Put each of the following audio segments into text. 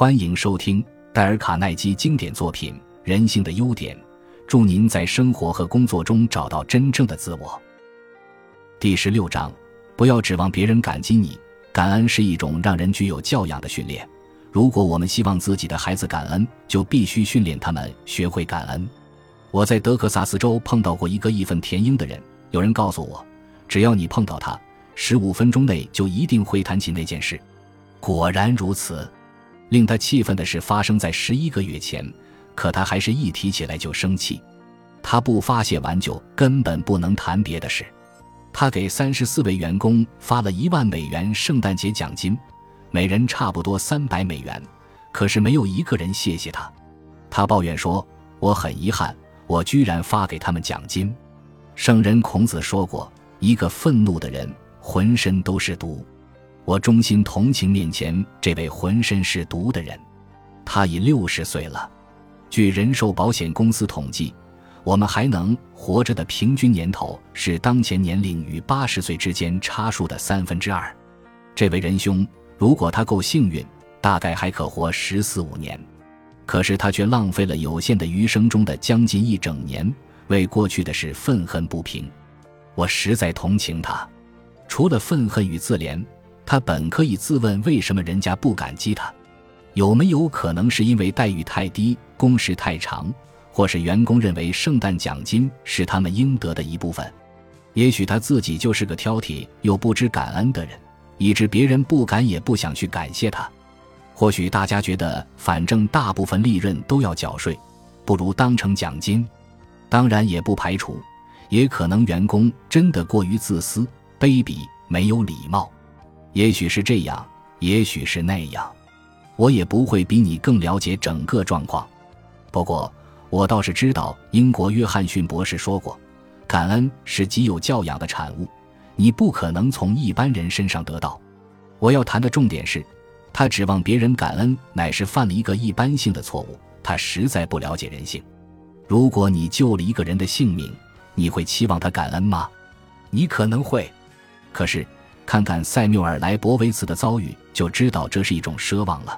欢迎收听戴尔·卡耐基经典作品《人性的优点》，祝您在生活和工作中找到真正的自我。第十六章：不要指望别人感激你，感恩是一种让人具有教养的训练。如果我们希望自己的孩子感恩，就必须训练他们学会感恩。我在德克萨斯州碰到过一个义愤填膺的人，有人告诉我，只要你碰到他，十五分钟内就一定会谈起那件事。果然如此。令他气愤的事，发生在十一个月前，可他还是一提起来就生气。他不发泄完，就根本不能谈别的事。他给三十四位员工发了一万美元圣诞节奖金，每人差不多三百美元，可是没有一个人谢谢他。他抱怨说：“我很遗憾，我居然发给他们奖金。”圣人孔子说过：“一个愤怒的人，浑身都是毒。”我衷心同情面前这位浑身是毒的人，他已六十岁了。据人寿保险公司统计，我们还能活着的平均年头是当前年龄与八十岁之间差数的三分之二。这位仁兄，如果他够幸运，大概还可活十四五年，可是他却浪费了有限的余生中的将近一整年，为过去的事愤恨不平。我实在同情他，除了愤恨与自怜。他本可以自问，为什么人家不感激他？有没有可能是因为待遇太低、工时太长，或是员工认为圣诞奖金是他们应得的一部分？也许他自己就是个挑剔又不知感恩的人，以致别人不敢也不想去感谢他。或许大家觉得，反正大部分利润都要缴税，不如当成奖金。当然，也不排除，也可能员工真的过于自私、卑鄙、没有礼貌。也许是这样，也许是那样，我也不会比你更了解整个状况。不过，我倒是知道，英国约翰逊博士说过，感恩是极有教养的产物，你不可能从一般人身上得到。我要谈的重点是，他指望别人感恩，乃是犯了一个一般性的错误。他实在不了解人性。如果你救了一个人的性命，你会期望他感恩吗？你可能会，可是。看看塞缪尔·莱博维茨的遭遇，就知道这是一种奢望了。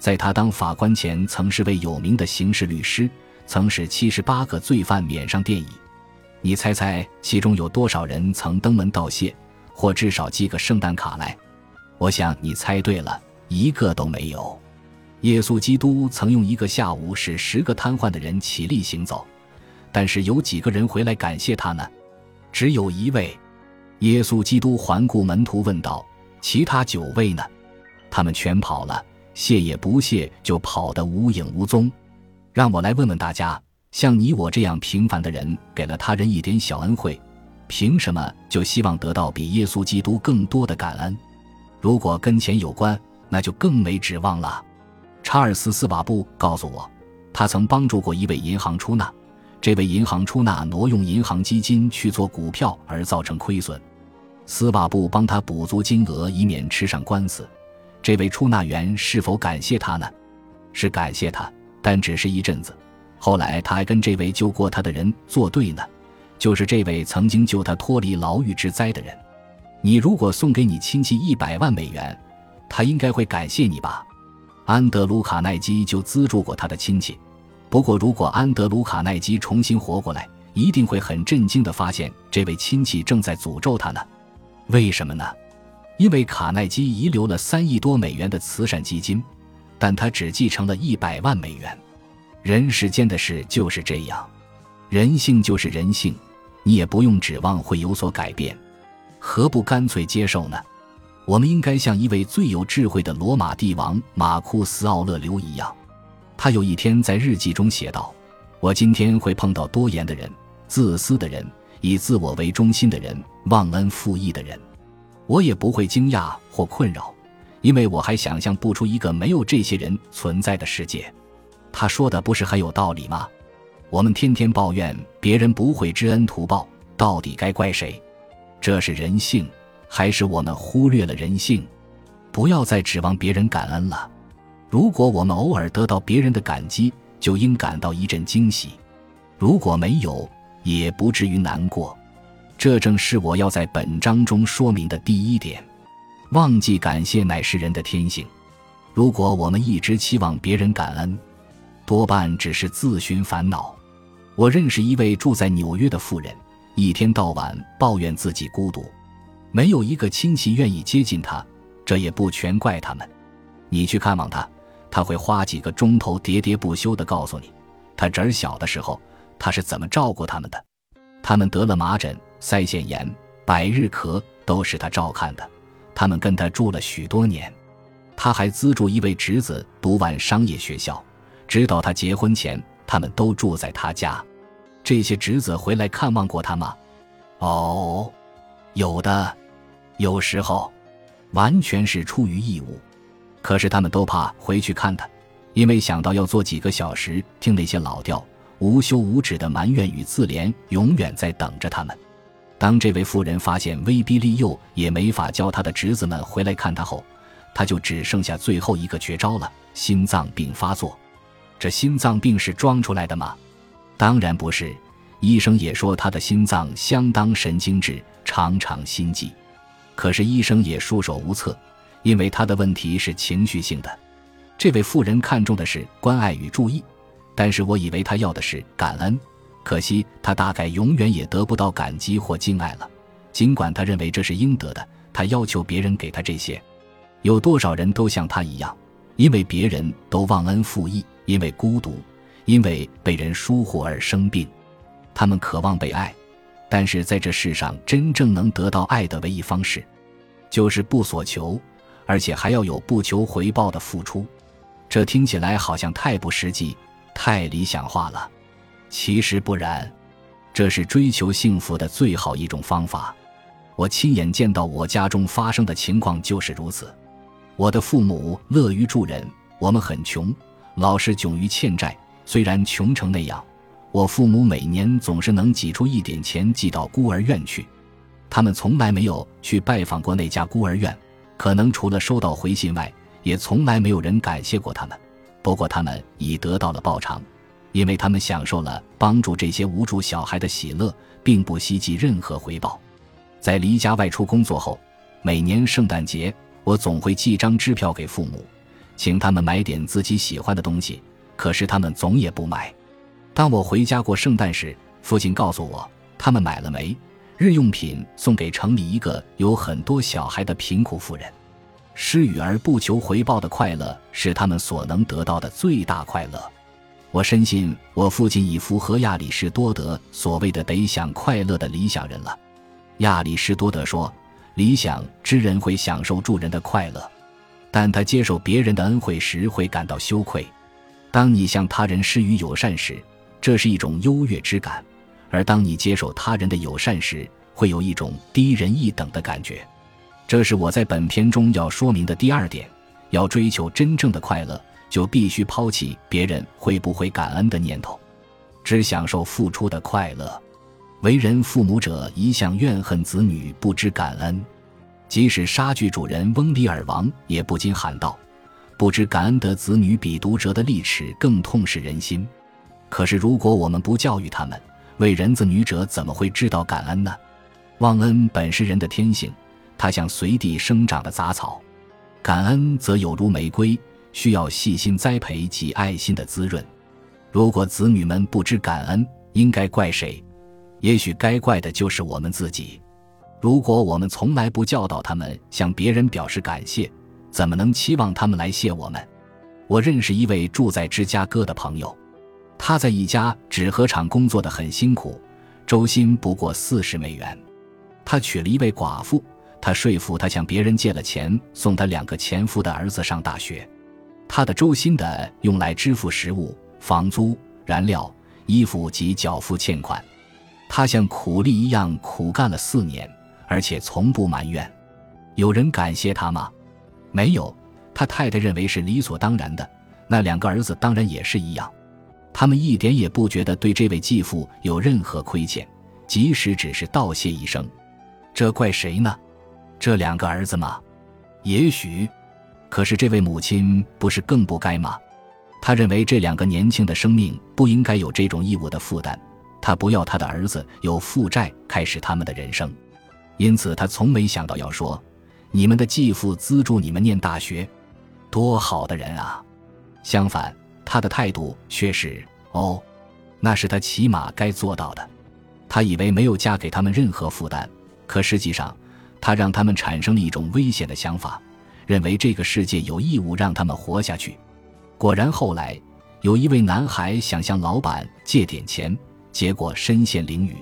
在他当法官前，曾是位有名的刑事律师，曾使七十八个罪犯免上电椅。你猜猜，其中有多少人曾登门道谢，或至少寄个圣诞卡来？我想你猜对了，一个都没有。耶稣基督曾用一个下午使十个瘫痪的人起立行走，但是有几个人回来感谢他呢？只有一位。耶稣基督环顾门徒，问道：“其他九位呢？他们全跑了，谢也不谢，就跑得无影无踪。让我来问问大家：像你我这样平凡的人，给了他人一点小恩惠，凭什么就希望得到比耶稣基督更多的感恩？如果跟钱有关，那就更没指望了。”查尔斯·斯瓦布告诉我，他曾帮助过一位银行出纳，这位银行出纳挪用银行基金去做股票而造成亏损。司法部帮他补足金额，以免吃上官司。这位出纳员是否感谢他呢？是感谢他，但只是一阵子。后来他还跟这位救过他的人作对呢，就是这位曾经救他脱离牢狱之灾的人。你如果送给你亲戚一百万美元，他应该会感谢你吧？安德鲁·卡耐基就资助过他的亲戚。不过，如果安德鲁·卡耐基重新活过来，一定会很震惊地发现，这位亲戚正在诅咒他呢。为什么呢？因为卡耐基遗留了三亿多美元的慈善基金，但他只继承了一百万美元。人世间的事就是这样，人性就是人性，你也不用指望会有所改变，何不干脆接受呢？我们应该像一位最有智慧的罗马帝王马库斯·奥勒留一样，他有一天在日记中写道：“我今天会碰到多言的人，自私的人。”以自我为中心的人，忘恩负义的人，我也不会惊讶或困扰，因为我还想象不出一个没有这些人存在的世界。他说的不是很有道理吗？我们天天抱怨别人不会知恩图报，到底该怪谁？这是人性，还是我们忽略了人性？不要再指望别人感恩了。如果我们偶尔得到别人的感激，就应感到一阵惊喜；如果没有，也不至于难过，这正是我要在本章中说明的第一点。忘记感谢乃是人的天性。如果我们一直期望别人感恩，多半只是自寻烦恼。我认识一位住在纽约的妇人，一天到晚抱怨自己孤独，没有一个亲戚愿意接近她。这也不全怪他们。你去看望她，他会花几个钟头喋喋不休地告诉你，他侄儿小的时候他是怎么照顾他们的。他们得了麻疹、腮腺炎、百日咳，都是他照看的。他们跟他住了许多年，他还资助一位侄子读完商业学校，直到他结婚前。他们都住在他家，这些侄子回来看望过他吗？哦，有的，有时候，完全是出于义务。可是他们都怕回去看他，因为想到要坐几个小时听那些老调、无休无止的埋怨与自怜，永远在等着他们。当这位妇人发现威逼利诱也没法教他的侄子们回来看他后，他就只剩下最后一个绝招了：心脏病发作。这心脏病是装出来的吗？当然不是，医生也说他的心脏相当神经质，常常心悸。可是医生也束手无策，因为他的问题是情绪性的。这位妇人看重的是关爱与注意，但是我以为他要的是感恩。可惜他大概永远也得不到感激或敬爱了，尽管他认为这是应得的。他要求别人给他这些。有多少人都像他一样，因为别人都忘恩负义。因为孤独，因为被人疏忽而生病，他们渴望被爱，但是在这世上真正能得到爱的唯一方式，就是不所求，而且还要有不求回报的付出。这听起来好像太不实际、太理想化了。其实不然，这是追求幸福的最好一种方法。我亲眼见到我家中发生的情况就是如此。我的父母乐于助人，我们很穷。老是窘于欠债，虽然穷成那样，我父母每年总是能挤出一点钱寄到孤儿院去。他们从来没有去拜访过那家孤儿院，可能除了收到回信外，也从来没有人感谢过他们。不过他们已得到了报偿，因为他们享受了帮助这些无助小孩的喜乐，并不希冀任何回报。在离家外出工作后，每年圣诞节，我总会寄张支票给父母。请他们买点自己喜欢的东西，可是他们总也不买。当我回家过圣诞时，父亲告诉我，他们买了没日用品送给城里一个有很多小孩的贫苦妇人。施予而不求回报的快乐是他们所能得到的最大快乐。我深信我父亲已符合亚里士多德所谓的“得享快乐”的理想人了。亚里士多德说，理想之人会享受助人的快乐。但他接受别人的恩惠时会感到羞愧。当你向他人施予友善时，这是一种优越之感；而当你接受他人的友善时，会有一种低人一等的感觉。这是我在本篇中要说明的第二点：要追求真正的快乐，就必须抛弃别人会不会感恩的念头，只享受付出的快乐。为人父母者一向怨恨子女不知感恩。即使杀剧主人翁里尔王也不禁喊道：“不知感恩的子女比毒蛇的利齿更痛噬人心。”可是，如果我们不教育他们，为人子女者怎么会知道感恩呢？忘恩本是人的天性，它像随地生长的杂草；感恩则有如玫瑰，需要细心栽培及爱心的滋润。如果子女们不知感恩，应该怪谁？也许该怪的就是我们自己。如果我们从来不教导他们向别人表示感谢，怎么能期望他们来谢我们？我认识一位住在芝加哥的朋友，他在一家纸盒厂工作的很辛苦，周薪不过四十美元。他娶了一位寡妇，他说服他向别人借了钱，送他两个前夫的儿子上大学。他的周薪的用来支付食物、房租、燃料、衣服及缴付欠款。他像苦力一样苦干了四年。而且从不埋怨，有人感谢他吗？没有，他太太认为是理所当然的。那两个儿子当然也是一样，他们一点也不觉得对这位继父有任何亏欠，即使只是道谢一声。这怪谁呢？这两个儿子吗？也许，可是这位母亲不是更不该吗？他认为这两个年轻的生命不应该有这种义务的负担，他不要他的儿子有负债开始他们的人生。因此，他从没想到要说：“你们的继父资助你们念大学。”多好的人啊！相反，他的态度却是：哦，那是他起码该做到的。他以为没有嫁给他们任何负担，可实际上，他让他们产生了一种危险的想法，认为这个世界有义务让他们活下去。果然，后来有一位男孩想向老板借点钱，结果身陷囹圄。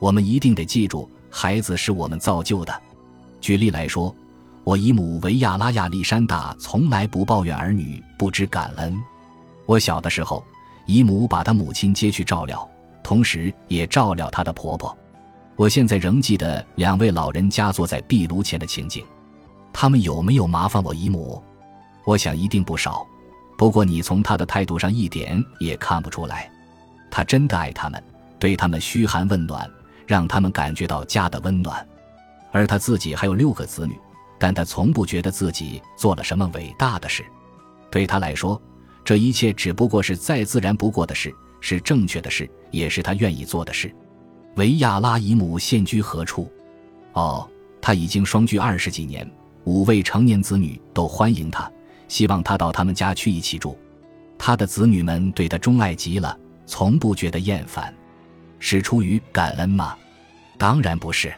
我们一定得记住，孩子是我们造就的。举例来说，我姨母维亚拉亚历山大从来不抱怨儿女不知感恩。我小的时候，姨母把她母亲接去照料。同时也照料她的婆婆。我现在仍记得两位老人家坐在壁炉前的情景。他们有没有麻烦我姨母？我想一定不少。不过你从他的态度上一点也看不出来。他真的爱他们，对他们嘘寒问暖，让他们感觉到家的温暖。而他自己还有六个子女，但他从不觉得自己做了什么伟大的事。对他来说，这一切只不过是再自然不过的事。是正确的事，也是他愿意做的事。维亚拉姨母现居何处？哦，他已经双居二十几年，五位成年子女都欢迎他，希望他到他们家去一起住。他的子女们对他钟爱极了，从不觉得厌烦。是出于感恩吗？当然不是，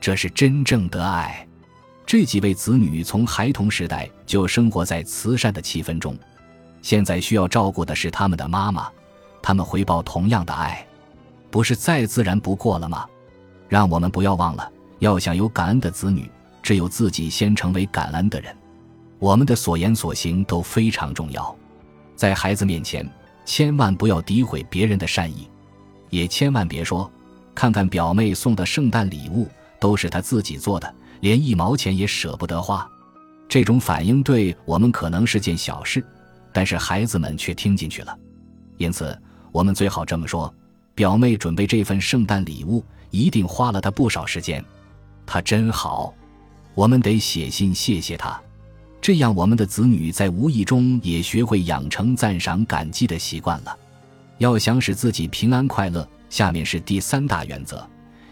这是真正的爱。这几位子女从孩童时代就生活在慈善的气氛中，现在需要照顾的是他们的妈妈。他们回报同样的爱，不是再自然不过了吗？让我们不要忘了，要想有感恩的子女，只有自己先成为感恩的人。我们的所言所行都非常重要，在孩子面前，千万不要诋毁别人的善意，也千万别说“看看表妹送的圣诞礼物，都是她自己做的，连一毛钱也舍不得花”。这种反应对我们可能是件小事，但是孩子们却听进去了，因此。我们最好这么说：表妹准备这份圣诞礼物，一定花了她不少时间。她真好，我们得写信谢谢她。这样，我们的子女在无意中也学会养成赞赏、感激的习惯了。要想使自己平安快乐，下面是第三大原则：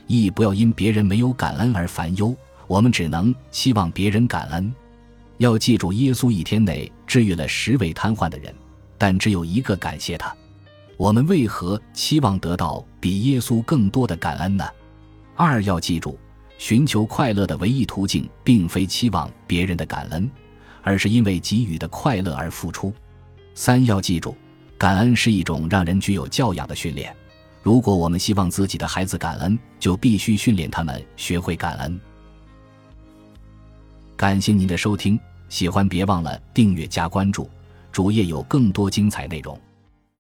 一不要因别人没有感恩而烦忧。我们只能希望别人感恩。要记住，耶稣一天内治愈了十位瘫痪的人，但只有一个感谢他。我们为何期望得到比耶稣更多的感恩呢？二要记住，寻求快乐的唯一途径，并非期望别人的感恩，而是因为给予的快乐而付出。三要记住，感恩是一种让人具有教养的训练。如果我们希望自己的孩子感恩，就必须训练他们学会感恩。感谢您的收听，喜欢别忘了订阅加关注，主页有更多精彩内容。